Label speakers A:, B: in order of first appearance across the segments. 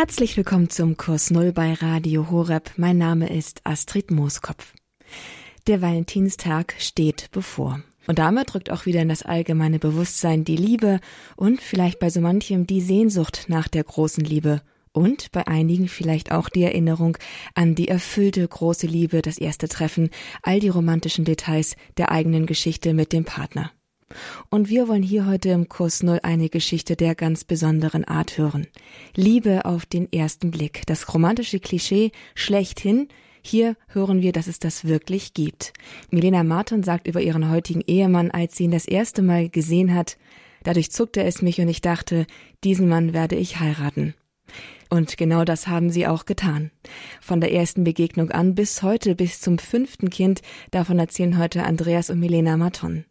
A: Herzlich willkommen zum Kurs Null bei Radio Horeb. Mein Name ist Astrid Mooskopf. Der Valentinstag steht bevor. Und damit rückt auch wieder in das allgemeine Bewusstsein die Liebe und vielleicht bei so manchem die Sehnsucht nach der großen Liebe und bei einigen vielleicht auch die Erinnerung an die erfüllte große Liebe, das erste Treffen, all die romantischen Details der eigenen Geschichte mit dem Partner. Und wir wollen hier heute im Kurs Null eine Geschichte der ganz besonderen Art hören. Liebe auf den ersten Blick. Das romantische Klischee schlechthin. Hier hören wir, dass es das wirklich gibt. Milena Martin sagt über ihren heutigen Ehemann, als sie ihn das erste Mal gesehen hat, dadurch zuckte es mich und ich dachte, diesen Mann werde ich heiraten. Und genau das haben sie auch getan. Von der ersten Begegnung an bis heute, bis zum fünften Kind, davon erzählen heute Andreas und Milena Marton.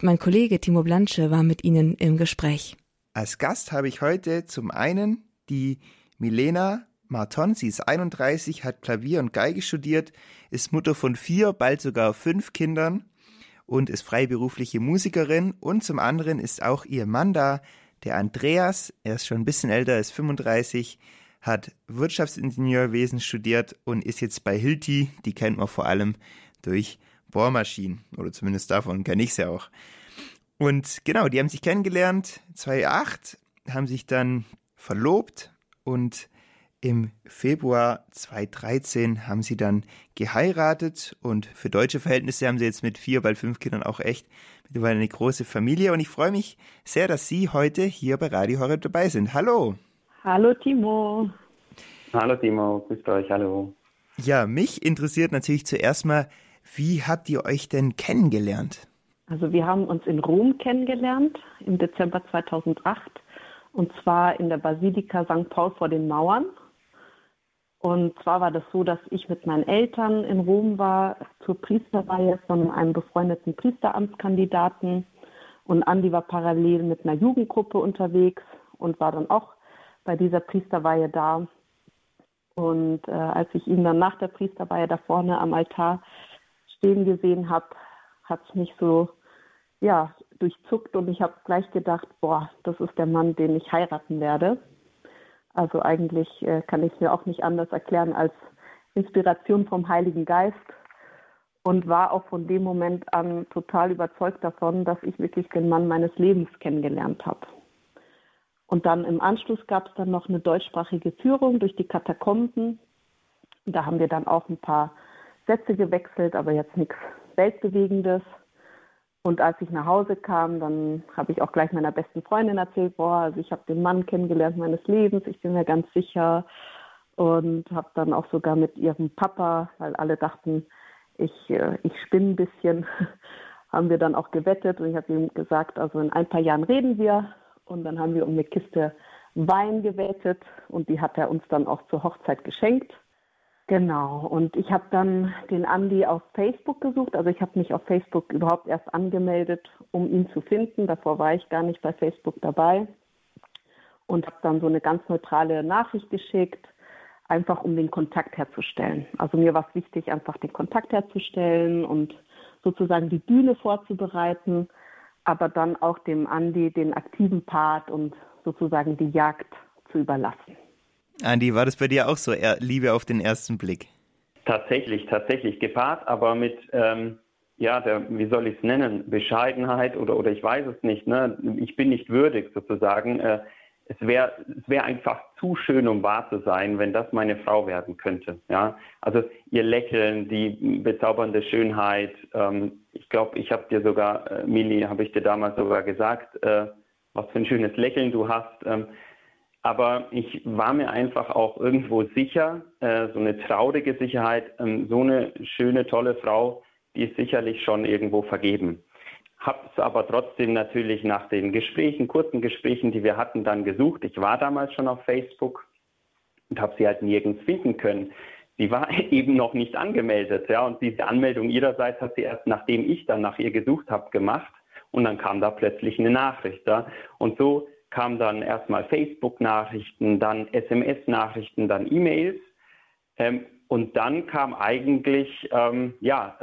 A: Mein Kollege Timo Blanche war mit Ihnen im Gespräch.
B: Als Gast habe ich heute zum einen die Milena Marton. Sie ist 31, hat Klavier und Geige studiert, ist Mutter von vier, bald sogar fünf Kindern und ist freiberufliche Musikerin. Und zum anderen ist auch ihr Mann da, der Andreas. Er ist schon ein bisschen älter, ist 35, hat Wirtschaftsingenieurwesen studiert und ist jetzt bei Hilti. Die kennt man vor allem durch Bohrmaschinen. Oder zumindest davon kenne ich sie auch. Und genau, die haben sich kennengelernt 2008, haben sich dann verlobt und im Februar 2013 haben sie dann geheiratet und für deutsche Verhältnisse haben sie jetzt mit vier, bald fünf Kindern auch echt mittlerweile eine große Familie und ich freue mich sehr, dass Sie heute hier bei Radio Horeb dabei sind. Hallo.
C: Hallo Timo.
D: Hallo Timo, grüßt euch, hallo.
B: Ja, mich interessiert natürlich zuerst mal, wie habt ihr euch denn kennengelernt?
C: Also wir haben uns in Rom kennengelernt im Dezember 2008 und zwar in der Basilika St. Paul vor den Mauern. Und zwar war das so, dass ich mit meinen Eltern in Rom war zur Priesterweihe von einem befreundeten Priesteramtskandidaten. Und Andi war parallel mit einer Jugendgruppe unterwegs und war dann auch bei dieser Priesterweihe da. Und äh, als ich ihn dann nach der Priesterweihe da vorne am Altar stehen gesehen habe, hat es mich so ja, durchzuckt und ich habe gleich gedacht, boah, das ist der Mann, den ich heiraten werde. Also eigentlich äh, kann ich es mir auch nicht anders erklären als Inspiration vom Heiligen Geist und war auch von dem Moment an total überzeugt davon, dass ich wirklich den Mann meines Lebens kennengelernt habe. Und dann im Anschluss gab es dann noch eine deutschsprachige Führung durch die Katakomben. Da haben wir dann auch ein paar Sätze gewechselt, aber jetzt nichts Weltbewegendes. Und als ich nach Hause kam, dann habe ich auch gleich meiner besten Freundin erzählt, boah, also ich habe den Mann kennengelernt meines Lebens, ich bin mir ganz sicher. Und habe dann auch sogar mit ihrem Papa, weil alle dachten, ich, äh, ich spinne ein bisschen, haben wir dann auch gewettet. Und ich habe ihm gesagt, also in ein paar Jahren reden wir. Und dann haben wir um eine Kiste Wein gewettet und die hat er uns dann auch zur Hochzeit geschenkt. Genau, und ich habe dann den Andi auf Facebook gesucht. Also ich habe mich auf Facebook überhaupt erst angemeldet, um ihn zu finden. Davor war ich gar nicht bei Facebook dabei und habe dann so eine ganz neutrale Nachricht geschickt, einfach um den Kontakt herzustellen. Also mir war es wichtig, einfach den Kontakt herzustellen und sozusagen die Bühne vorzubereiten, aber dann auch dem Andi den aktiven Part und sozusagen die Jagd zu überlassen.
B: Andi, war das bei dir auch so, Liebe auf den ersten Blick?
D: Tatsächlich, tatsächlich gepaart, aber mit, ähm, ja, der, wie soll ich es nennen, Bescheidenheit oder, oder ich weiß es nicht, ne? ich bin nicht würdig sozusagen. Äh, es wäre es wär einfach zu schön, um wahr zu sein, wenn das meine Frau werden könnte. Ja? Also ihr Lächeln, die bezaubernde Schönheit. Ähm, ich glaube, ich habe dir sogar, äh, Mili, habe ich dir damals sogar gesagt, äh, was für ein schönes Lächeln du hast. Ähm, aber ich war mir einfach auch irgendwo sicher, äh, so eine traurige Sicherheit, ähm, so eine schöne, tolle Frau, die ist sicherlich schon irgendwo vergeben. Habe es aber trotzdem natürlich nach den Gesprächen, kurzen Gesprächen, die wir hatten, dann gesucht. Ich war damals schon auf Facebook und habe sie halt nirgends finden können. Sie war eben noch nicht angemeldet, ja, und diese Anmeldung ihrerseits hat sie erst, nachdem ich dann nach ihr gesucht habe, gemacht. Und dann kam da plötzlich eine Nachricht, ja. Und so kam dann erstmal Facebook-Nachrichten, dann SMS-Nachrichten, dann E-Mails. Ähm, und dann kam eigentlich, ähm, ja,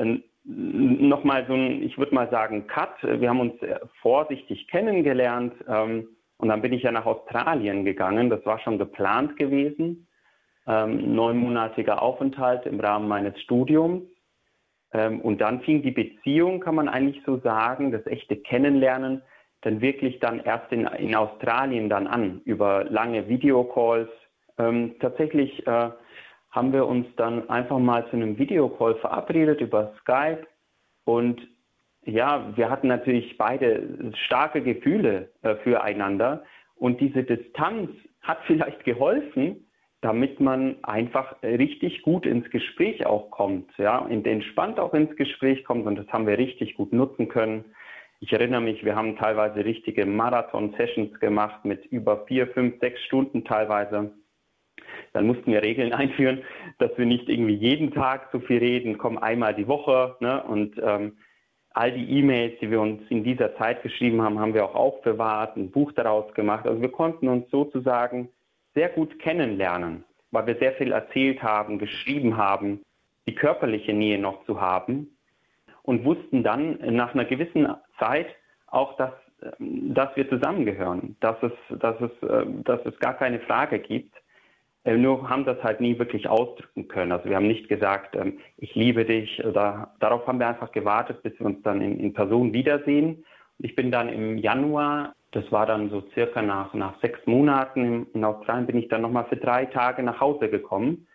D: nochmal so ein, ich würde mal sagen, Cut. Wir haben uns vorsichtig kennengelernt ähm, Und dann bin ich ja nach Australien gegangen. Das war schon geplant gewesen. Ähm, neunmonatiger Aufenthalt im Rahmen meines Studiums. Ähm, und dann fing die Beziehung, kann man eigentlich so sagen, das echte Kennenlernen, dann wirklich dann erst in, in Australien dann an, über lange Videocalls. Ähm, tatsächlich äh, haben wir uns dann einfach mal zu einem Videocall verabredet über Skype und ja, wir hatten natürlich beide starke Gefühle äh, füreinander und diese Distanz hat vielleicht geholfen, damit man einfach richtig gut ins Gespräch auch kommt, ja, entspannt auch ins Gespräch kommt und das haben wir richtig gut nutzen können. Ich erinnere mich, wir haben teilweise richtige Marathon-Sessions gemacht mit über vier, fünf, sechs Stunden teilweise. Dann mussten wir Regeln einführen, dass wir nicht irgendwie jeden Tag so viel reden, kommen einmal die Woche. Ne? Und ähm, all die E-Mails, die wir uns in dieser Zeit geschrieben haben, haben wir auch aufbewahrt, ein Buch daraus gemacht. Also wir konnten uns sozusagen sehr gut kennenlernen, weil wir sehr viel erzählt haben, geschrieben haben, die körperliche Nähe noch zu haben und wussten dann nach einer gewissen Zeit auch, dass, ähm, dass wir zusammengehören, dass es, dass, es, äh, dass es gar keine Frage gibt. Äh, nur haben das halt nie wirklich ausdrücken können. Also wir haben nicht gesagt, ähm, ich liebe dich oder darauf haben wir einfach gewartet, bis wir uns dann in, in Person wiedersehen. Ich bin dann im Januar, das war dann so circa nach, nach sechs Monaten in Australien, bin ich dann nochmal für drei Tage nach Hause gekommen,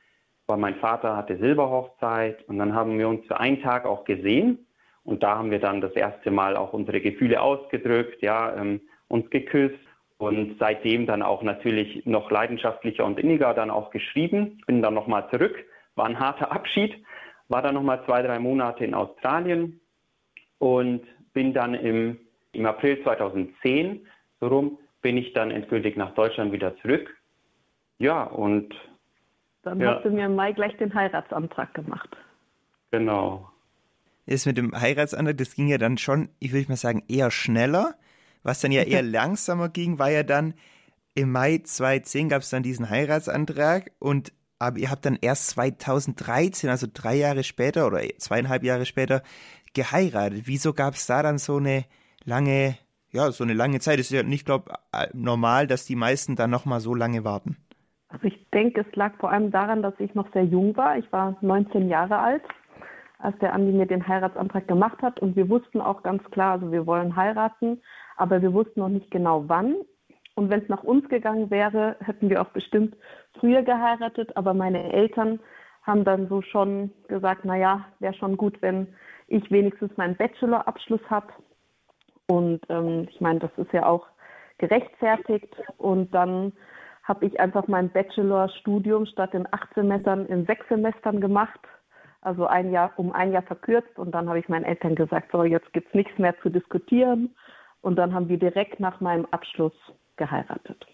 D: weil mein Vater hatte Silberhochzeit und dann haben wir uns für einen Tag auch gesehen. Und da haben wir dann das erste Mal auch unsere Gefühle ausgedrückt, ja, ähm, uns geküsst und seitdem dann auch natürlich noch leidenschaftlicher und inniger dann auch geschrieben. Bin dann nochmal zurück, war ein harter Abschied, war dann nochmal zwei, drei Monate in Australien und bin dann im, im April 2010, so rum, bin ich dann endgültig nach Deutschland wieder zurück. Ja, und.
C: Dann ja. hast du mir im Mai gleich den Heiratsantrag gemacht.
D: Genau.
B: Das mit dem Heiratsantrag, das ging ja dann schon, ich würde mal sagen, eher schneller. Was dann ja eher langsamer ging, war ja dann im Mai 2010 gab es dann diesen Heiratsantrag und aber ihr habt dann erst 2013, also drei Jahre später oder zweieinhalb Jahre später, geheiratet. Wieso gab es da dann so eine lange, ja, so eine lange Zeit? Es ist ja nicht, glaube normal, dass die meisten dann nochmal so lange warten.
C: Also ich denke, es lag vor allem daran, dass ich noch sehr jung war. Ich war 19 Jahre alt, als der Andi mir den Heiratsantrag gemacht hat. Und wir wussten auch ganz klar, also wir wollen heiraten aber wir wussten noch nicht genau wann. Und wenn es nach uns gegangen wäre, hätten wir auch bestimmt früher geheiratet. Aber meine Eltern haben dann so schon gesagt, naja, wäre schon gut, wenn ich wenigstens meinen Bachelorabschluss habe. Und ähm, ich meine, das ist ja auch gerechtfertigt. Und dann habe ich einfach mein Bachelorstudium statt in acht Semestern in sechs Semestern gemacht. Also ein Jahr um ein Jahr verkürzt. Und dann habe ich meinen Eltern gesagt, so jetzt gibt es nichts mehr zu diskutieren. Und dann haben wir direkt nach meinem Abschluss geheiratet.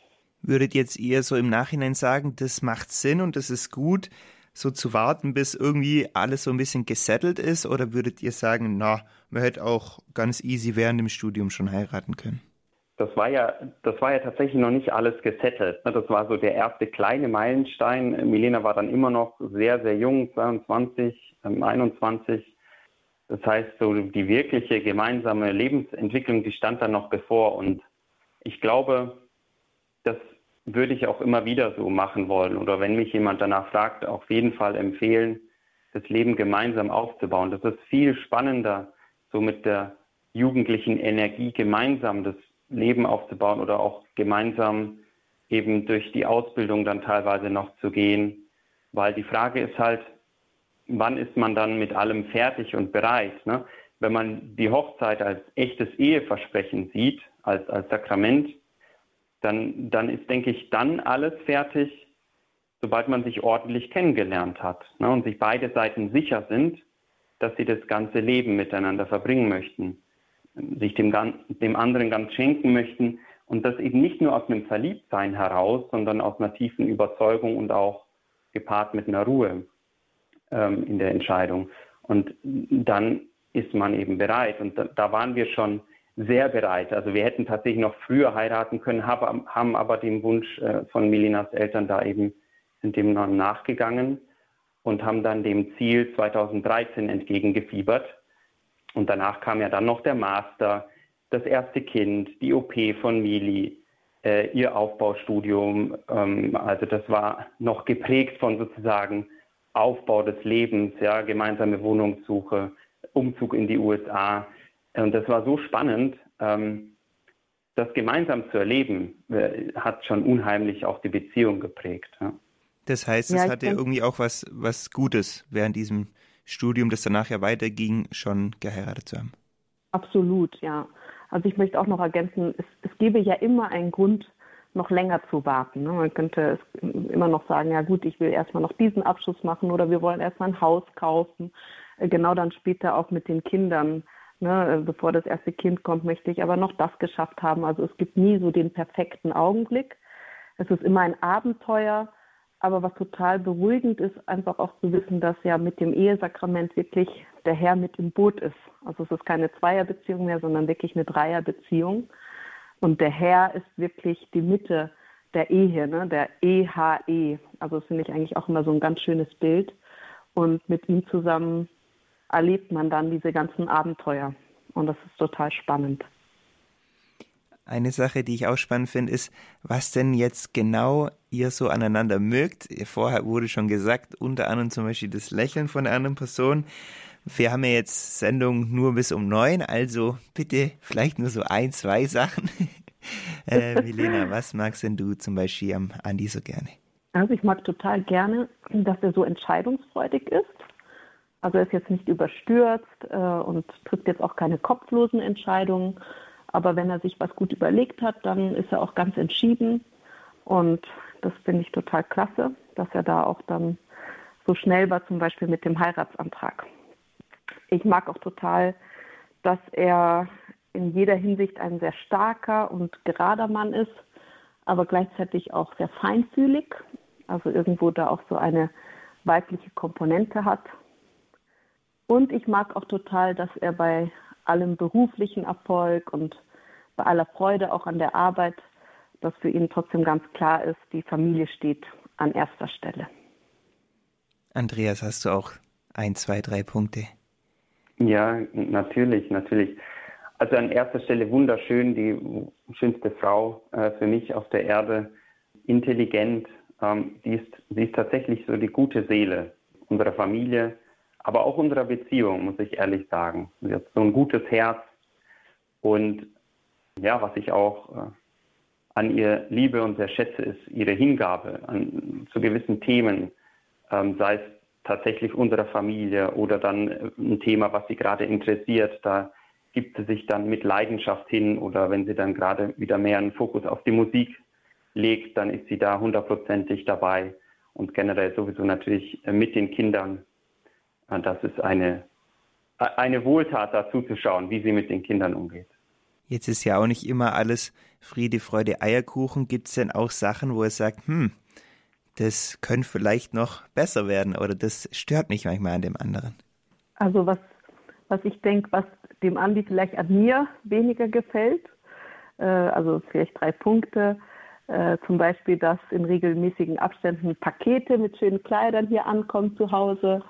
B: Würdet jetzt eher so im Nachhinein sagen, das macht Sinn und das ist gut, so zu warten, bis irgendwie alles so ein bisschen gesettelt ist? Oder würdet ihr sagen, na, man hätte auch ganz easy während dem Studium schon heiraten können?
D: Das war ja, das war ja tatsächlich noch nicht alles gesettelt. Ne? Das war so der erste kleine Meilenstein. Milena war dann immer noch sehr, sehr jung, 22, 21. Das heißt, so die wirkliche gemeinsame Lebensentwicklung, die stand dann noch bevor. Und ich glaube, das würde ich auch immer wieder so machen wollen. Oder wenn mich jemand danach fragt, auf jeden Fall empfehlen, das Leben gemeinsam aufzubauen. Das ist viel spannender, so mit der jugendlichen Energie gemeinsam das Leben aufzubauen oder auch gemeinsam eben durch die Ausbildung dann teilweise noch zu gehen. Weil die Frage ist halt, wann ist man dann mit allem fertig und bereit? Ne? Wenn man die Hochzeit als echtes Eheversprechen sieht, als, als Sakrament, dann, dann ist, denke ich, dann alles fertig, sobald man sich ordentlich kennengelernt hat ne? und sich beide Seiten sicher sind, dass sie das ganze Leben miteinander verbringen möchten, sich dem, dem anderen ganz schenken möchten und das eben nicht nur aus einem Verliebtsein heraus, sondern aus einer tiefen Überzeugung und auch gepaart mit einer Ruhe ähm, in der Entscheidung. Und dann ist man eben bereit. Und da, da, waren wir schon sehr bereit. Also wir hätten tatsächlich noch früher heiraten können, haben, haben aber dem Wunsch äh, von Melinas Eltern da eben, sind dem noch nachgegangen und haben dann dem Ziel 2013 entgegengefiebert. Und danach kam ja dann noch der Master, das erste Kind, die OP von Mili, äh, ihr Aufbaustudium. Ähm, also das war noch geprägt von sozusagen Aufbau des Lebens, ja, gemeinsame Wohnungssuche, Umzug in die USA. Und das war so spannend. Ähm, das gemeinsam zu erleben, äh, hat schon unheimlich auch die Beziehung geprägt. Ja.
B: Das heißt, es ja, hatte irgendwie auch was, was Gutes während diesem Studium, das danach ja weiterging, schon geheiratet zu haben.
C: Absolut, ja. Also ich möchte auch noch ergänzen, es, es gäbe ja immer einen Grund, noch länger zu warten. Ne? Man könnte immer noch sagen, ja gut, ich will erstmal noch diesen Abschluss machen oder wir wollen erstmal ein Haus kaufen. Äh, genau dann später auch mit den Kindern. Ne? Äh, bevor das erste Kind kommt, möchte ich aber noch das geschafft haben. Also es gibt nie so den perfekten Augenblick. Es ist immer ein Abenteuer. Aber was total beruhigend ist, einfach auch zu wissen, dass ja mit dem Ehesakrament wirklich der Herr mit im Boot ist. Also es ist keine Zweierbeziehung mehr, sondern wirklich eine Dreierbeziehung. Und der Herr ist wirklich die Mitte der Ehe, ne? der EHE. E. Also das finde ich eigentlich auch immer so ein ganz schönes Bild. Und mit ihm zusammen erlebt man dann diese ganzen Abenteuer. Und das ist total spannend.
B: Eine Sache, die ich auch spannend finde, ist, was denn jetzt genau ihr so aneinander mögt. Vorher wurde schon gesagt, unter anderem zum Beispiel das Lächeln von der anderen Person. Wir haben ja jetzt Sendung nur bis um neun, also bitte vielleicht nur so ein, zwei Sachen. äh, Milena, was magst denn du zum Beispiel am Andi so gerne?
C: Also ich mag total gerne, dass er so entscheidungsfreudig ist. Also er ist jetzt nicht überstürzt äh, und trifft jetzt auch keine kopflosen Entscheidungen. Aber wenn er sich was gut überlegt hat, dann ist er auch ganz entschieden. Und das finde ich total klasse, dass er da auch dann so schnell war, zum Beispiel mit dem Heiratsantrag. Ich mag auch total, dass er in jeder Hinsicht ein sehr starker und gerader Mann ist, aber gleichzeitig auch sehr feinfühlig, also irgendwo da auch so eine weibliche Komponente hat. Und ich mag auch total, dass er bei allem beruflichen Erfolg und bei aller Freude auch an der Arbeit, dass für ihn trotzdem ganz klar ist, die Familie steht an erster Stelle.
B: Andreas, hast du auch ein, zwei, drei Punkte?
D: Ja, natürlich, natürlich. Also an erster Stelle wunderschön, die schönste Frau äh, für mich auf der Erde, intelligent. Ähm, sie, ist, sie ist tatsächlich so die gute Seele unserer Familie, aber auch unserer Beziehung, muss ich ehrlich sagen. Sie hat so ein gutes Herz und ja, was ich auch äh, an ihr liebe und sehr schätze, ist ihre Hingabe an, zu gewissen Themen, ähm, sei es tatsächlich unserer Familie oder dann äh, ein Thema, was sie gerade interessiert. Da gibt sie sich dann mit Leidenschaft hin oder wenn sie dann gerade wieder mehr einen Fokus auf die Musik legt, dann ist sie da hundertprozentig dabei und generell sowieso natürlich äh, mit den Kindern. Äh, das ist eine, eine Wohltat, da zuzuschauen, wie sie mit den Kindern umgeht.
B: Jetzt ist ja auch nicht immer alles Friede, Freude, Eierkuchen. Gibt es denn auch Sachen, wo er sagt, hm, das könnte vielleicht noch besser werden oder das stört mich manchmal an dem anderen?
C: Also was, was ich denke, was dem Andi vielleicht an mir weniger gefällt, äh, also vielleicht drei Punkte. Äh, zum Beispiel, dass in regelmäßigen Abständen Pakete mit schönen Kleidern hier ankommen zu Hause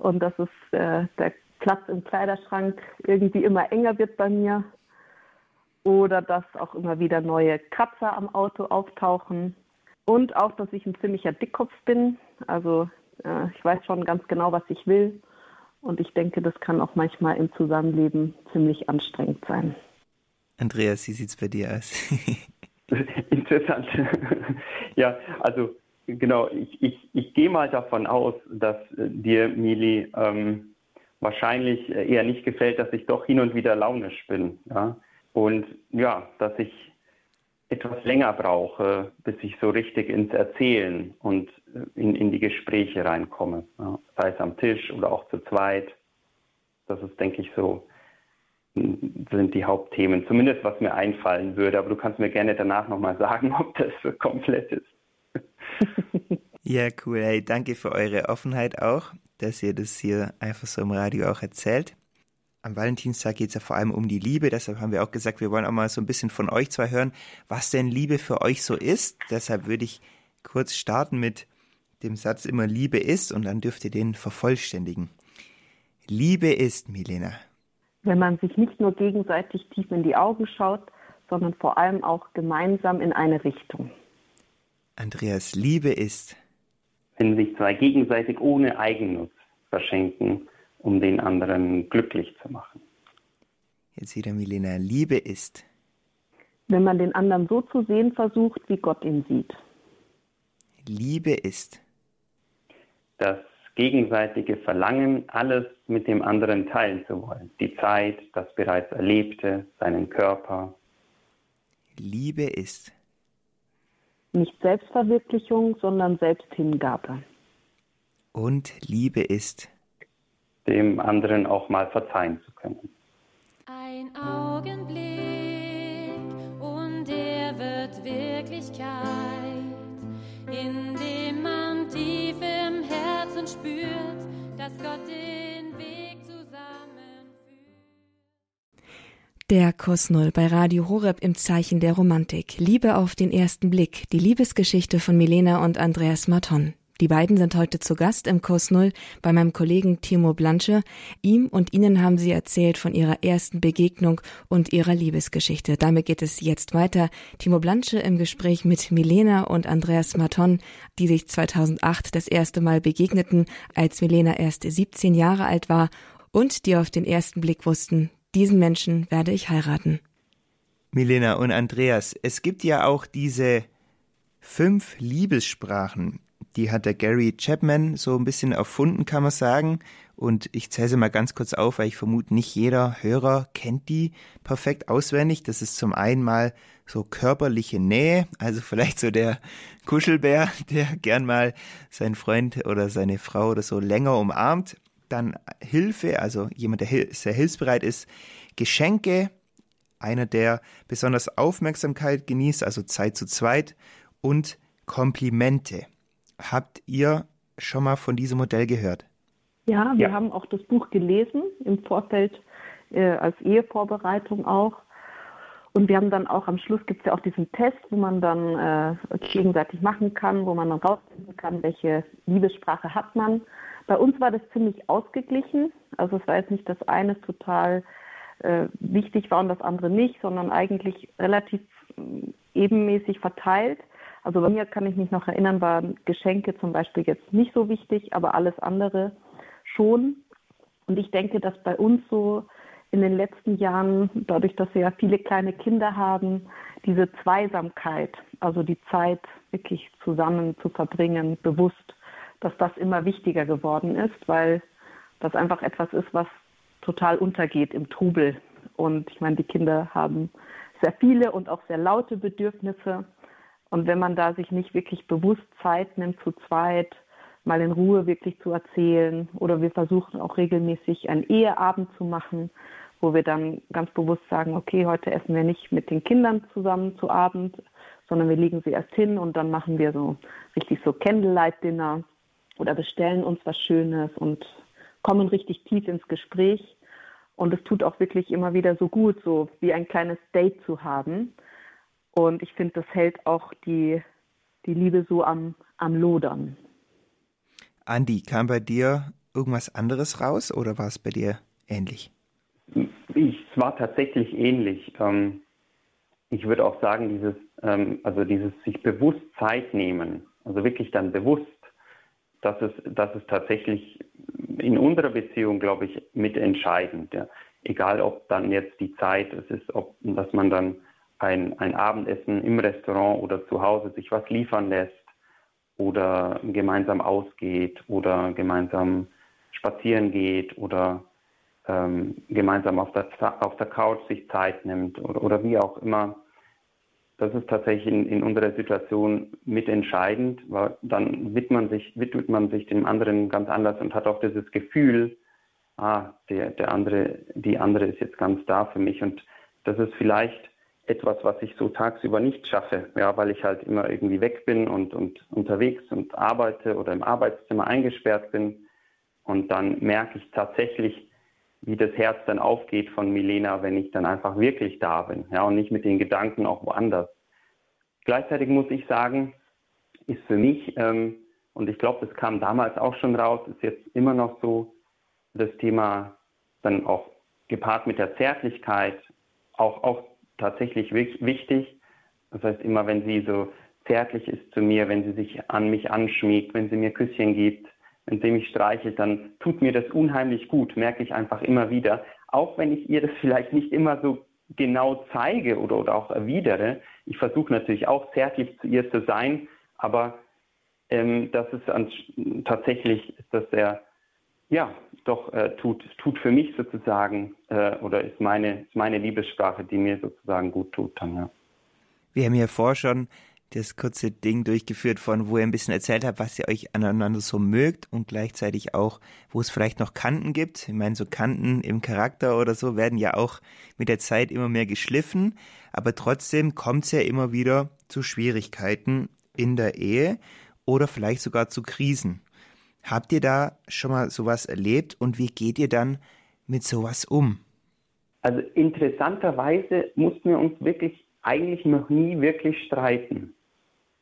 C: und dass es äh, der Platz im Kleiderschrank irgendwie immer enger wird bei mir oder dass auch immer wieder neue Kratzer am Auto auftauchen und auch, dass ich ein ziemlicher Dickkopf bin. Also äh, ich weiß schon ganz genau, was ich will und ich denke, das kann auch manchmal im Zusammenleben ziemlich anstrengend sein.
B: Andreas, wie sieht es bei dir aus?
D: Interessant. ja, also genau, ich, ich, ich gehe mal davon aus, dass äh, dir, Mili, ähm, wahrscheinlich eher nicht gefällt, dass ich doch hin und wieder launisch bin. Ja? Und ja, dass ich etwas länger brauche, bis ich so richtig ins Erzählen und äh, in, in die Gespräche reinkomme. Ja, sei es am Tisch oder auch zu zweit. Das ist, denke ich, so, sind die Hauptthemen. Zumindest was mir einfallen würde. Aber du kannst mir gerne danach nochmal sagen, ob das komplett ist.
B: ja, cool. Hey, danke für eure Offenheit auch, dass ihr das hier einfach so im Radio auch erzählt am Valentinstag geht es ja vor allem um die Liebe. Deshalb haben wir auch gesagt, wir wollen auch mal so ein bisschen von euch zwei hören, was denn Liebe für euch so ist. Deshalb würde ich kurz starten mit dem Satz immer Liebe ist und dann dürft ihr den vervollständigen. Liebe ist, Milena.
C: Wenn man sich nicht nur gegenseitig tief in die Augen schaut, sondern vor allem auch gemeinsam in eine Richtung.
B: Andreas, Liebe ist,
D: wenn sich zwei gegenseitig ohne Eigennutz verschenken, um den anderen glücklich zu machen.
B: Jetzt wieder Milena, Liebe ist,
C: wenn man den anderen so zu sehen versucht, wie Gott ihn sieht.
B: Liebe ist,
D: das gegenseitige Verlangen, alles mit dem anderen teilen zu wollen. Die Zeit, das bereits Erlebte, seinen Körper.
B: Liebe ist.
C: Nicht Selbstverwirklichung, sondern Selbsthingabe.
B: Und Liebe ist.
D: Dem anderen auch mal verzeihen zu können.
E: Ein Augenblick und er wird Wirklichkeit, in dem man tief im Herzen spürt, dass Gott den
A: Der Kurs Null bei Radio Horeb im Zeichen der Romantik. Liebe auf den ersten Blick. Die Liebesgeschichte von Milena und Andreas Maton. Die beiden sind heute zu Gast im Kurs Null bei meinem Kollegen Timo Blanche. Ihm und Ihnen haben sie erzählt von ihrer ersten Begegnung und ihrer Liebesgeschichte. Damit geht es jetzt weiter. Timo Blanche im Gespräch mit Milena und Andreas Maton, die sich 2008 das erste Mal begegneten, als Milena erst 17 Jahre alt war und die auf den ersten Blick wussten, diesen Menschen werde ich heiraten.
B: Milena und Andreas, es gibt ja auch diese fünf Liebessprachen die hat der Gary Chapman so ein bisschen erfunden, kann man sagen. Und ich zähle sie mal ganz kurz auf, weil ich vermute, nicht jeder Hörer kennt die perfekt auswendig. Das ist zum einen mal so körperliche Nähe, also vielleicht so der Kuschelbär, der gern mal seinen Freund oder seine Frau oder so länger umarmt. Dann Hilfe, also jemand, der sehr hilfsbereit ist. Geschenke, einer, der besonders Aufmerksamkeit genießt, also Zeit zu zweit. Und Komplimente. Habt ihr schon mal von diesem Modell gehört?
C: Ja, wir ja. haben auch das Buch gelesen im Vorfeld äh, als Ehevorbereitung auch. Und wir haben dann auch am Schluss gibt es ja auch diesen Test, wo man dann äh, gegenseitig machen kann, wo man dann rausfinden kann, welche Liebessprache hat man. Bei uns war das ziemlich ausgeglichen. Also es war jetzt nicht das eine total äh, wichtig war und das andere nicht, sondern eigentlich relativ äh, ebenmäßig verteilt. Also bei mir kann ich mich noch erinnern, waren Geschenke zum Beispiel jetzt nicht so wichtig, aber alles andere schon. Und ich denke, dass bei uns so in den letzten Jahren, dadurch, dass wir ja viele kleine Kinder haben, diese Zweisamkeit, also die Zeit wirklich zusammen zu verbringen, bewusst, dass das immer wichtiger geworden ist, weil das einfach etwas ist, was total untergeht im Trubel. Und ich meine, die Kinder haben sehr viele und auch sehr laute Bedürfnisse. Und wenn man da sich nicht wirklich bewusst Zeit nimmt zu zweit, mal in Ruhe wirklich zu erzählen, oder wir versuchen auch regelmäßig einen Eheabend zu machen, wo wir dann ganz bewusst sagen, okay, heute essen wir nicht mit den Kindern zusammen zu Abend, sondern wir legen sie erst hin und dann machen wir so richtig so Candlelight-Dinner oder bestellen uns was Schönes und kommen richtig tief ins Gespräch. Und es tut auch wirklich immer wieder so gut, so wie ein kleines Date zu haben. Und ich finde, das hält auch die, die Liebe so am, am Lodern.
B: Andi, kam bei dir irgendwas anderes raus oder war es bei dir ähnlich?
D: Ich, es war tatsächlich ähnlich. Ähm, ich würde auch sagen, dieses, ähm, also dieses sich bewusst Zeit nehmen, also wirklich dann bewusst, das ist, das ist tatsächlich in unserer Beziehung, glaube ich, mitentscheidend. Ja. Egal, ob dann jetzt die Zeit es ist, ob, dass man dann ein, ein Abendessen im Restaurant oder zu Hause sich was liefern lässt oder gemeinsam ausgeht oder gemeinsam spazieren geht oder ähm, gemeinsam auf der, auf der Couch sich Zeit nimmt oder, oder wie auch immer. Das ist tatsächlich in, in unserer Situation mitentscheidend, weil dann widmet man, sich, widmet man sich dem anderen ganz anders und hat auch dieses Gefühl, ah, der, der andere, die andere ist jetzt ganz da für mich. Und das ist vielleicht etwas, was ich so tagsüber nicht schaffe, ja, weil ich halt immer irgendwie weg bin und, und unterwegs und arbeite oder im Arbeitszimmer eingesperrt bin. Und dann merke ich tatsächlich, wie das Herz dann aufgeht von Milena, wenn ich dann einfach wirklich da bin, ja, und nicht mit den Gedanken auch woanders. Gleichzeitig muss ich sagen, ist für mich, ähm, und ich glaube, das kam damals auch schon raus, ist jetzt immer noch so, das Thema dann auch gepaart mit der Zärtlichkeit, auch, auch tatsächlich wichtig. Das heißt, immer wenn sie so zärtlich ist zu mir, wenn sie sich an mich anschmiegt, wenn sie mir Küsschen gibt, wenn sie mich streichelt, dann tut mir das unheimlich gut, merke ich einfach immer wieder. Auch wenn ich ihr das vielleicht nicht immer so genau zeige oder, oder auch erwidere. Ich versuche natürlich auch zärtlich zu ihr zu sein, aber ähm, das ist an, tatsächlich ist das sehr, ja, doch äh, tut, tut für mich sozusagen äh, oder ist meine, ist meine Liebessprache, die mir sozusagen gut tut dann, ja.
B: Wir haben ja vorher schon das kurze Ding durchgeführt von, wo ihr ein bisschen erzählt habt, was ihr euch aneinander so mögt und gleichzeitig auch, wo es vielleicht noch Kanten gibt. Ich meine, so Kanten im Charakter oder so werden ja auch mit der Zeit immer mehr geschliffen, aber trotzdem kommt es ja immer wieder zu Schwierigkeiten in der Ehe oder vielleicht sogar zu Krisen. Habt ihr da schon mal sowas erlebt und wie geht ihr dann mit sowas um?
D: Also interessanterweise mussten wir uns wirklich eigentlich noch nie wirklich streiten.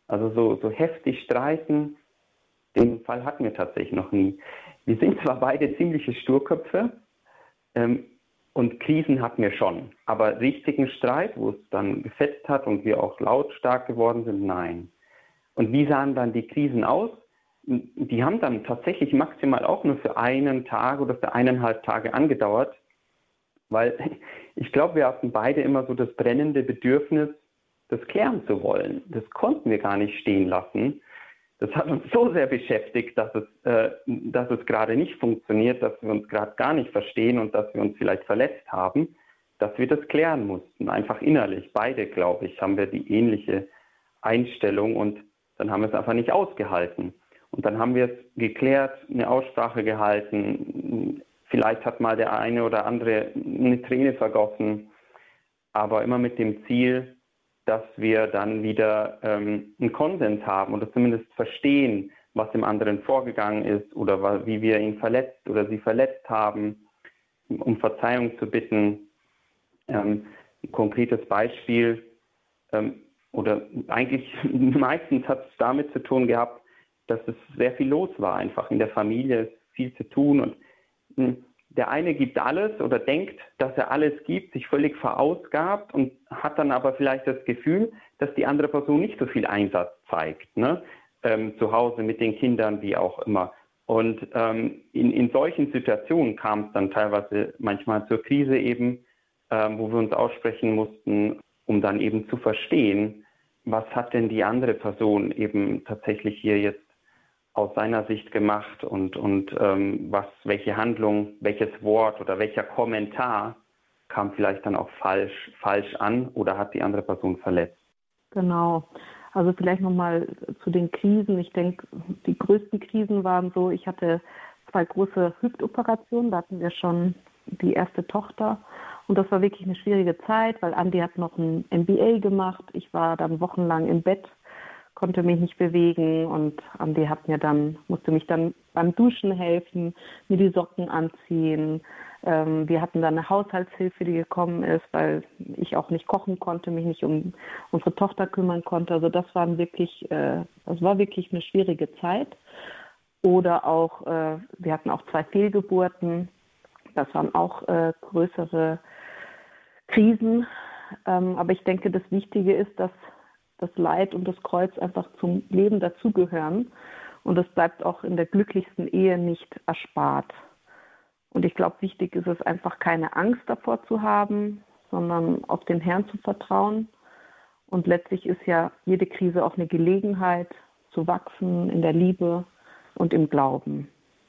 D: Also so, so heftig streiten, den Fall hatten wir tatsächlich noch nie. Wir sind zwar beide ziemliche Sturköpfe ähm, und Krisen hatten wir schon, aber richtigen Streit, wo es dann gefetzt hat und wir auch lautstark geworden sind, nein. Und wie sahen dann die Krisen aus? Die haben dann tatsächlich maximal auch nur für einen Tag oder für eineinhalb Tage angedauert, weil ich glaube, wir hatten beide immer so das brennende Bedürfnis, das klären zu wollen. Das konnten wir gar nicht stehen lassen. Das hat uns so sehr beschäftigt, dass es, äh, dass es gerade nicht funktioniert, dass wir uns gerade gar nicht verstehen und dass wir uns vielleicht verletzt haben, dass wir das klären mussten, einfach innerlich. Beide, glaube ich, haben wir die ähnliche Einstellung und dann haben wir es einfach nicht ausgehalten. Und dann haben wir es geklärt, eine Aussprache gehalten. Vielleicht hat mal der eine oder andere eine Träne vergossen, aber immer mit dem Ziel, dass wir dann wieder ähm, einen Konsens haben oder zumindest verstehen, was im anderen vorgegangen ist oder wie wir ihn verletzt oder sie verletzt haben, um Verzeihung zu bitten. Ähm, ein konkretes Beispiel ähm, oder eigentlich meistens hat es damit zu tun gehabt, dass es sehr viel los war einfach in der Familie, viel zu tun und hm, der eine gibt alles oder denkt, dass er alles gibt, sich völlig verausgabt und hat dann aber vielleicht das Gefühl, dass die andere Person nicht so viel Einsatz zeigt, ne? Ähm, zu Hause mit den Kindern, wie auch immer. Und ähm, in, in solchen Situationen kam es dann teilweise manchmal zur Krise eben, ähm, wo wir uns aussprechen mussten, um dann eben zu verstehen, was hat denn die andere Person eben tatsächlich hier jetzt aus seiner Sicht gemacht und, und ähm, was, welche Handlung, welches Wort oder welcher Kommentar kam vielleicht dann auch falsch, falsch an oder hat die andere Person verletzt.
C: Genau. Also vielleicht nochmal zu den Krisen. Ich denke, die größten Krisen waren so, ich hatte zwei große Hüftoperationen, da hatten wir schon die erste Tochter. Und das war wirklich eine schwierige Zeit, weil Andi hat noch ein MBA gemacht. Ich war dann wochenlang im Bett konnte mich nicht bewegen und Andi hat mir dann, musste mich dann beim Duschen helfen, mir die Socken anziehen. Ähm, wir hatten dann eine Haushaltshilfe, die gekommen ist, weil ich auch nicht kochen konnte, mich nicht um unsere Tochter kümmern konnte. Also das waren wirklich, äh, das war wirklich eine schwierige Zeit. Oder auch, äh, wir hatten auch zwei Fehlgeburten. Das waren auch äh, größere Krisen. Ähm, aber ich denke, das Wichtige ist, dass das Leid und das Kreuz einfach zum Leben dazugehören. Und das bleibt auch in der glücklichsten Ehe nicht erspart. Und ich glaube, wichtig ist es einfach, keine Angst davor zu haben, sondern auf den Herrn zu vertrauen. Und letztlich ist ja jede Krise auch eine Gelegenheit zu wachsen in der Liebe und im Glauben.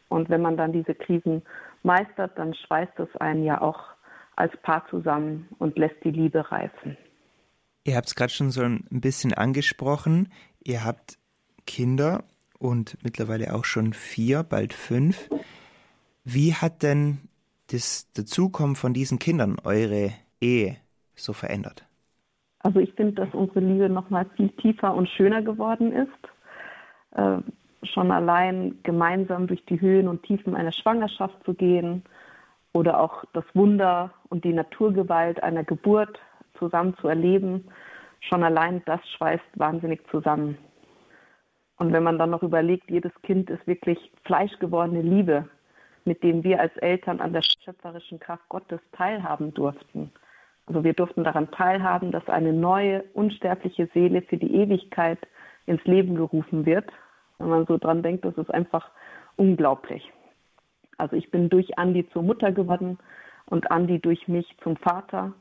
C: Und wenn man dann diese Krisen meistert, dann schweißt es einen ja auch als Paar zusammen und lässt die Liebe reifen.
B: Ihr habt es gerade schon so ein bisschen angesprochen. Ihr habt Kinder und mittlerweile auch schon vier, bald fünf. Wie hat denn das Dazukommen von diesen Kindern eure Ehe so verändert?
C: Also ich finde, dass unsere Liebe nochmal viel tiefer und schöner geworden ist. Äh, schon allein gemeinsam durch die Höhen und Tiefen einer Schwangerschaft zu gehen oder auch das Wunder und die Naturgewalt einer Geburt zusammen zu erleben, schon allein das schweißt wahnsinnig zusammen. Und wenn man dann noch überlegt, jedes Kind ist wirklich fleischgewordene Liebe, mit dem wir als Eltern an der schöpferischen Kraft Gottes teilhaben durften. Also wir durften daran teilhaben, dass eine neue, unsterbliche Seele für die Ewigkeit ins Leben gerufen wird. Wenn man so dran denkt, das ist einfach unglaublich. Also ich bin durch Andi zur Mutter geworden und Andi durch mich zum Vater.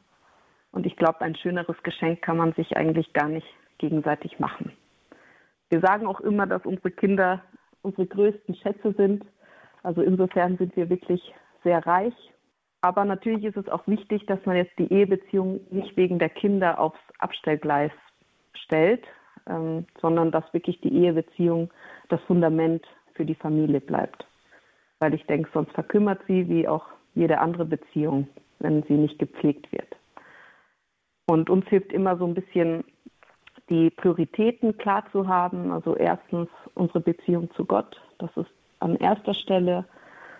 C: Und ich glaube, ein schöneres Geschenk kann man sich eigentlich gar nicht gegenseitig machen. Wir sagen auch immer, dass unsere Kinder unsere größten Schätze sind. Also insofern sind wir wirklich sehr reich. Aber natürlich ist es auch wichtig, dass man jetzt die Ehebeziehung nicht wegen der Kinder aufs Abstellgleis stellt, ähm, sondern dass wirklich die Ehebeziehung das Fundament für die Familie bleibt. Weil ich denke, sonst verkümmert sie wie auch jede andere Beziehung, wenn sie nicht gepflegt wird. Und uns hilft immer so ein bisschen die Prioritäten klar zu haben. Also erstens unsere Beziehung zu Gott, das ist an erster Stelle.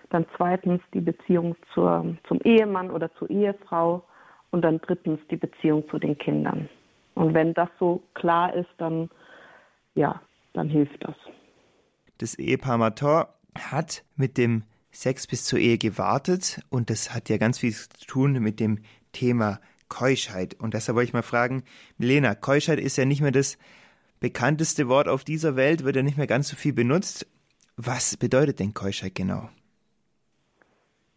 C: Dann zweitens die Beziehung zur, zum Ehemann oder zur Ehefrau und dann drittens die Beziehung zu den Kindern. Und wenn das so klar ist, dann ja, dann hilft das.
B: Das Ehepaar Mator hat mit dem Sex bis zur Ehe gewartet und das hat ja ganz viel zu tun mit dem Thema Keuschheit. Und deshalb wollte ich mal fragen, Milena, Keuschheit ist ja nicht mehr das bekannteste Wort auf dieser Welt, wird ja nicht mehr ganz so viel benutzt. Was bedeutet denn Keuschheit genau?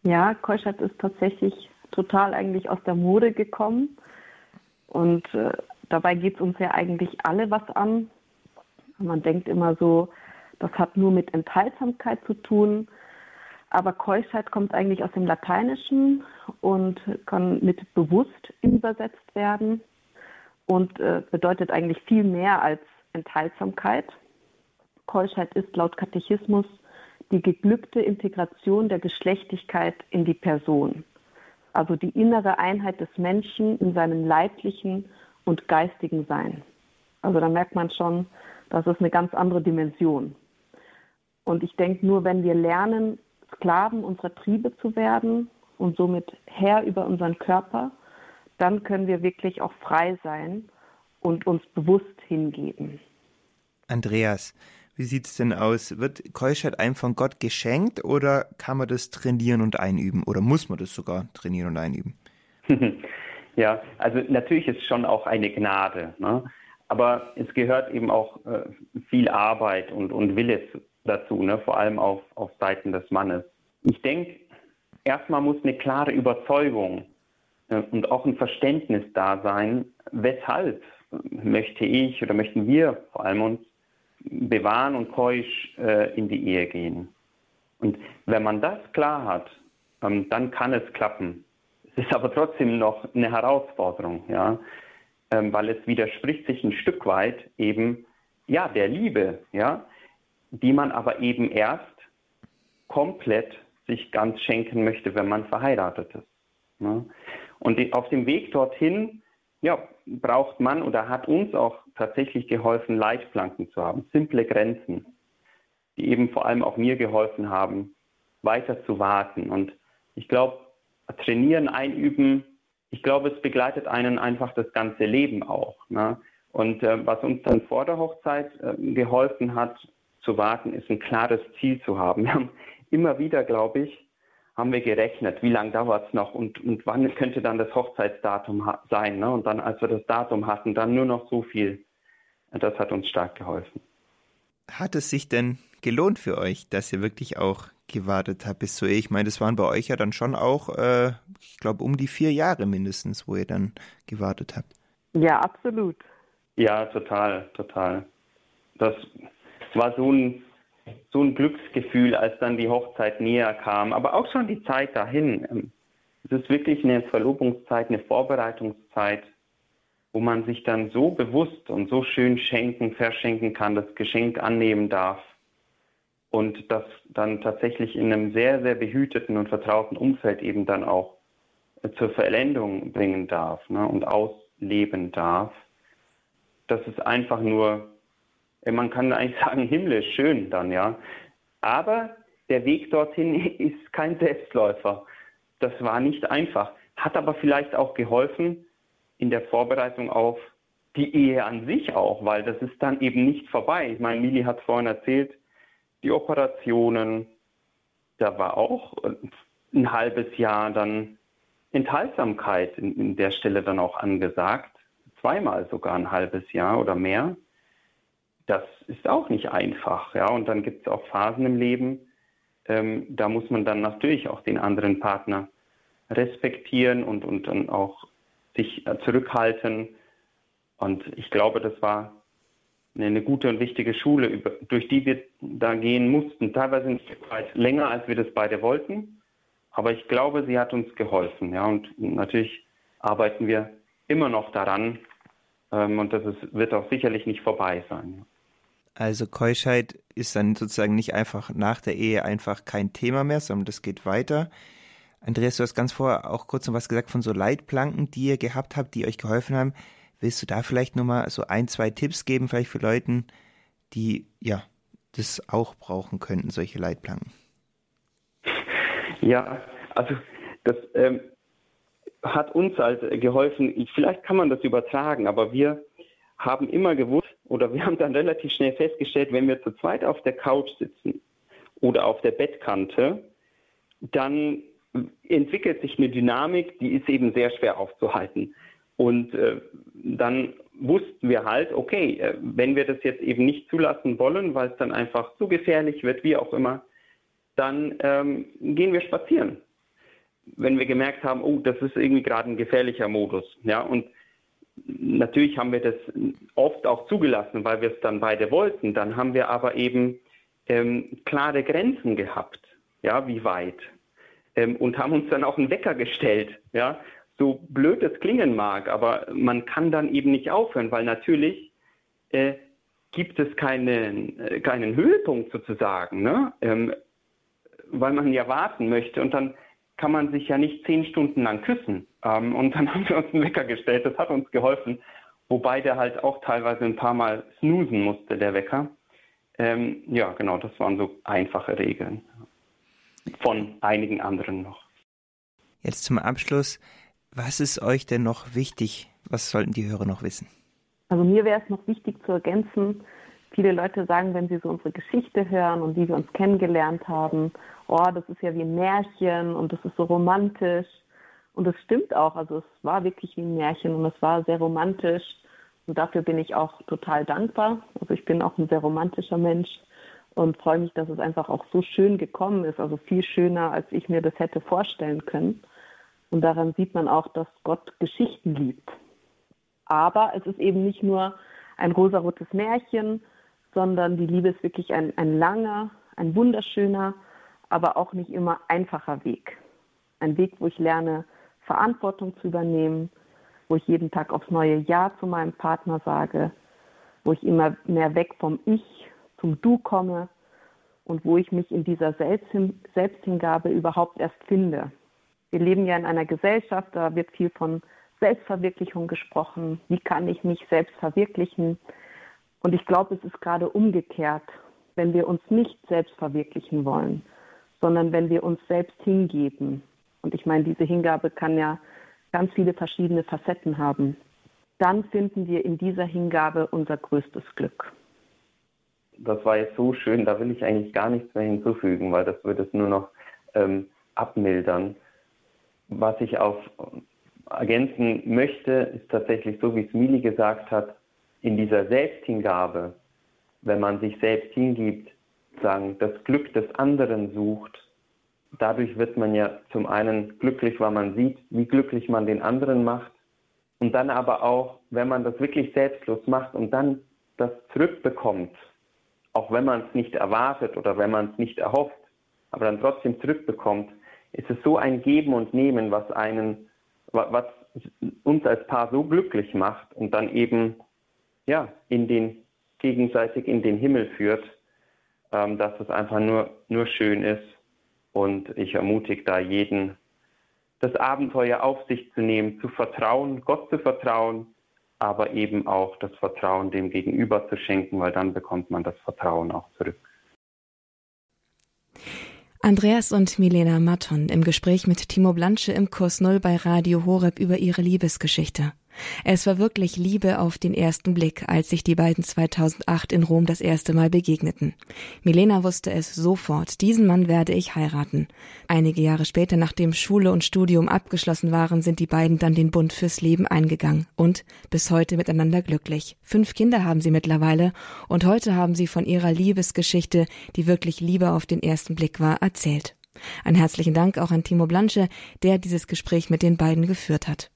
C: Ja, Keuschheit ist tatsächlich total eigentlich aus der Mode gekommen. Und äh, dabei geht es uns ja eigentlich alle was an. Man denkt immer so, das hat nur mit Enthaltsamkeit zu tun. Aber Keuschheit kommt eigentlich aus dem Lateinischen und kann mit bewusst übersetzt werden und äh, bedeutet eigentlich viel mehr als Enthaltsamkeit. Keuschheit ist laut Katechismus die geglückte Integration der Geschlechtlichkeit in die Person, also die innere Einheit des Menschen in seinem leiblichen und geistigen Sein. Also da merkt man schon, das ist eine ganz andere Dimension. Und ich denke, nur wenn wir lernen, Sklaven unserer Triebe zu werden und somit Herr über unseren Körper, dann können wir wirklich auch frei sein und uns bewusst hingeben.
B: Andreas, wie sieht es denn aus? Wird Keuschheit einem von Gott geschenkt oder kann man das trainieren und einüben? Oder muss man das sogar trainieren und einüben?
D: ja, also natürlich ist es schon auch eine Gnade. Ne? Aber es gehört eben auch äh, viel Arbeit und, und Wille dazu, ne? vor allem auf, auf Seiten des Mannes. Ich denke, erstmal muss eine klare Überzeugung äh, und auch ein Verständnis da sein, weshalb möchte ich oder möchten wir vor allem uns bewahren und keusch äh, in die Ehe gehen. Und wenn man das klar hat, ähm, dann kann es klappen. Es ist aber trotzdem noch eine Herausforderung, ja, ähm, weil es widerspricht sich ein Stück weit eben ja der Liebe, ja, die man aber eben erst komplett sich ganz schenken möchte, wenn man verheiratet ist. Ne? Und auf dem Weg dorthin ja, braucht man oder hat uns auch tatsächlich geholfen, Leitplanken zu haben, simple Grenzen, die eben vor allem auch mir geholfen haben, weiter zu warten. Und ich glaube, trainieren, einüben, ich glaube, es begleitet einen einfach das ganze Leben auch. Ne? Und äh, was uns dann vor der Hochzeit äh, geholfen hat, zu warten, ist ein klares Ziel zu haben. Wir haben immer wieder, glaube ich, haben wir gerechnet, wie lange dauert es noch und, und wann könnte dann das Hochzeitsdatum sein. Ne? Und dann, als wir das Datum hatten, dann nur noch so viel. Das hat uns stark geholfen.
B: Hat es sich denn gelohnt für euch, dass ihr wirklich auch gewartet habt bis zur Ehe? Ich meine, das waren bei euch ja dann schon auch, äh, ich glaube, um die vier Jahre mindestens, wo ihr dann gewartet habt.
C: Ja, absolut.
D: Ja, total, total. Das war so ein so ein Glücksgefühl, als dann die Hochzeit näher kam, aber auch schon die Zeit dahin. Ähm, es ist wirklich eine Verlobungszeit, eine Vorbereitungszeit, wo man sich dann so bewusst und so schön schenken, verschenken kann, das Geschenk annehmen darf und das dann tatsächlich in einem sehr, sehr behüteten und vertrauten Umfeld eben dann auch äh, zur Veränderung bringen darf ne, und ausleben darf. Das ist einfach nur man kann eigentlich sagen, himmlisch schön dann, ja. Aber der Weg dorthin ist kein Selbstläufer. Das war nicht einfach. Hat aber vielleicht auch geholfen in der Vorbereitung auf die Ehe an sich auch, weil das ist dann eben nicht vorbei. Ich meine, Mili hat vorhin erzählt, die Operationen, da war auch ein halbes Jahr dann Enthaltsamkeit in, in der Stelle dann auch angesagt, zweimal sogar ein halbes Jahr oder mehr. Das ist auch nicht einfach, ja. Und dann gibt es auch Phasen im Leben, ähm, da muss man dann natürlich auch den anderen Partner respektieren und, und dann auch sich äh, zurückhalten. Und ich glaube, das war eine gute und wichtige Schule, durch die wir da gehen mussten. Teilweise ein weit länger, als wir das beide wollten. Aber ich glaube, sie hat uns geholfen. Ja, und natürlich arbeiten wir immer noch daran. Ähm, und das ist, wird auch sicherlich nicht vorbei sein.
B: Also Keuschheit ist dann sozusagen nicht einfach nach der Ehe einfach kein Thema mehr, sondern das geht weiter. Andreas, du hast ganz vorher auch kurz noch was gesagt von so Leitplanken, die ihr gehabt habt, die euch geholfen haben. Willst du da vielleicht nochmal so ein, zwei Tipps geben, vielleicht für Leute, die ja das auch brauchen könnten, solche Leitplanken?
D: Ja, also das ähm, hat uns halt geholfen. Vielleicht kann man das übertragen, aber wir haben immer gewusst oder wir haben dann relativ schnell festgestellt, wenn wir zu zweit auf der Couch sitzen oder auf der Bettkante, dann entwickelt sich eine Dynamik, die ist eben sehr schwer aufzuhalten. Und äh, dann wussten wir halt, okay, äh, wenn wir das jetzt eben nicht zulassen wollen, weil es dann einfach zu gefährlich wird, wie auch immer, dann ähm, gehen wir spazieren. Wenn wir gemerkt haben, oh, das ist irgendwie gerade ein gefährlicher Modus. Ja, und natürlich haben wir das oft auch zugelassen, weil wir es dann beide wollten. Dann haben wir aber eben ähm, klare Grenzen gehabt, ja, wie weit. Ähm, und haben uns dann auch einen Wecker gestellt, ja. So blöd es klingen mag, aber man kann dann eben nicht aufhören, weil natürlich äh, gibt es keinen, äh, keinen Höhepunkt sozusagen, ne? Ähm, weil man ja warten möchte und dann kann man sich ja nicht zehn Stunden lang küssen. Ähm, und dann haben wir uns einen Wecker gestellt, das hat uns geholfen, wobei der halt auch teilweise ein paar Mal snoosen musste, der Wecker. Ähm, ja, genau, das waren so einfache Regeln. Von einigen anderen noch.
B: Jetzt zum Abschluss, was ist euch denn noch wichtig? Was sollten die Hörer noch wissen?
C: Also mir wäre es noch wichtig zu ergänzen, viele Leute sagen, wenn sie so unsere Geschichte hören und wie wir uns kennengelernt haben, oh, das ist ja wie ein Märchen und das ist so romantisch. Und das stimmt auch. Also es war wirklich wie ein Märchen und es war sehr romantisch. Und dafür bin ich auch total dankbar. Also ich bin auch ein sehr romantischer Mensch und freue mich, dass es einfach auch so schön gekommen ist. Also viel schöner, als ich mir das hätte vorstellen können. Und daran sieht man auch, dass Gott Geschichten liebt. Aber es ist eben nicht nur ein rosarotes Märchen, sondern die Liebe ist wirklich ein, ein langer, ein wunderschöner, aber auch nicht immer einfacher Weg. Ein Weg, wo ich lerne, Verantwortung zu übernehmen, wo ich jeden Tag aufs neue Ja zu meinem Partner sage, wo ich immer mehr weg vom Ich zum Du komme und wo ich mich in dieser Selbsthin Selbsthingabe überhaupt erst finde. Wir leben ja in einer Gesellschaft, da wird viel von Selbstverwirklichung gesprochen. Wie kann ich mich selbst verwirklichen? Und ich glaube, es ist gerade umgekehrt, wenn wir uns nicht selbst verwirklichen wollen, sondern wenn wir uns selbst hingeben. Und ich meine, diese Hingabe kann ja ganz viele verschiedene Facetten haben. Dann finden wir in dieser Hingabe unser größtes Glück.
D: Das war jetzt so schön, da will ich eigentlich gar nichts mehr hinzufügen, weil das würde es nur noch ähm, abmildern. Was ich auf ergänzen möchte, ist tatsächlich so, wie es Mili gesagt hat, in dieser Selbsthingabe, wenn man sich selbst hingibt, sagen, das Glück des anderen sucht, dadurch wird man ja zum einen glücklich, weil man sieht, wie glücklich man den anderen macht. Und dann aber auch, wenn man das wirklich selbstlos macht und dann das zurückbekommt, auch wenn man es nicht erwartet oder wenn man es nicht erhofft, aber dann trotzdem zurückbekommt, ist es so ein Geben und Nehmen, was einen, was uns als Paar so glücklich macht und dann eben ja, in den, gegenseitig in den Himmel führt, ähm, dass es einfach nur, nur schön ist. Und ich ermutige da jeden, das Abenteuer auf sich zu nehmen, zu vertrauen, Gott zu vertrauen, aber eben auch das Vertrauen dem Gegenüber zu schenken, weil dann bekommt man das Vertrauen auch zurück.
A: Andreas und Milena Matton im Gespräch mit Timo Blansche im Kurs Null bei Radio Horeb über ihre Liebesgeschichte. Es war wirklich Liebe auf den ersten Blick, als sich die beiden 2008 in Rom das erste Mal begegneten. Milena wusste es sofort, diesen Mann werde ich heiraten. Einige Jahre später, nachdem Schule und Studium abgeschlossen waren, sind die beiden dann den Bund fürs Leben eingegangen und bis heute miteinander glücklich. Fünf Kinder haben sie mittlerweile und heute haben sie von ihrer Liebesgeschichte, die wirklich Liebe auf den ersten Blick war, erzählt. Ein herzlichen Dank auch an Timo Blanche, der dieses Gespräch mit den beiden geführt hat.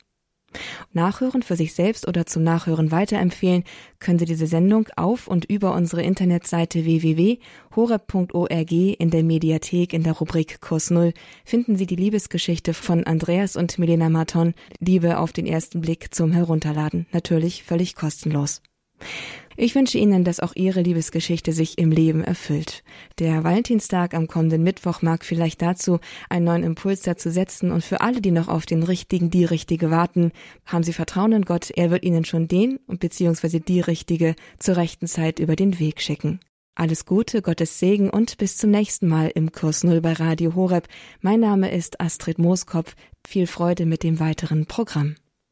A: Nachhören für sich selbst oder zum Nachhören weiterempfehlen können Sie diese Sendung auf und über unsere Internetseite www.horeb.org in der Mediathek in der Rubrik Kurs Null. Finden Sie die Liebesgeschichte von Andreas und Milena Marton Liebe auf den ersten Blick zum Herunterladen, natürlich völlig kostenlos. Ich wünsche Ihnen, dass auch Ihre Liebesgeschichte sich im Leben erfüllt. Der Valentinstag am kommenden Mittwoch mag vielleicht dazu einen neuen Impuls dazu setzen und für alle, die noch auf den richtigen, die richtige warten, haben Sie Vertrauen in Gott. Er wird Ihnen schon den bzw. die richtige zur rechten Zeit über den Weg schicken. Alles Gute, Gottes Segen und bis zum nächsten Mal im Kurs Null bei Radio Horeb. Mein Name ist Astrid Mooskopf. Viel Freude mit dem weiteren Programm.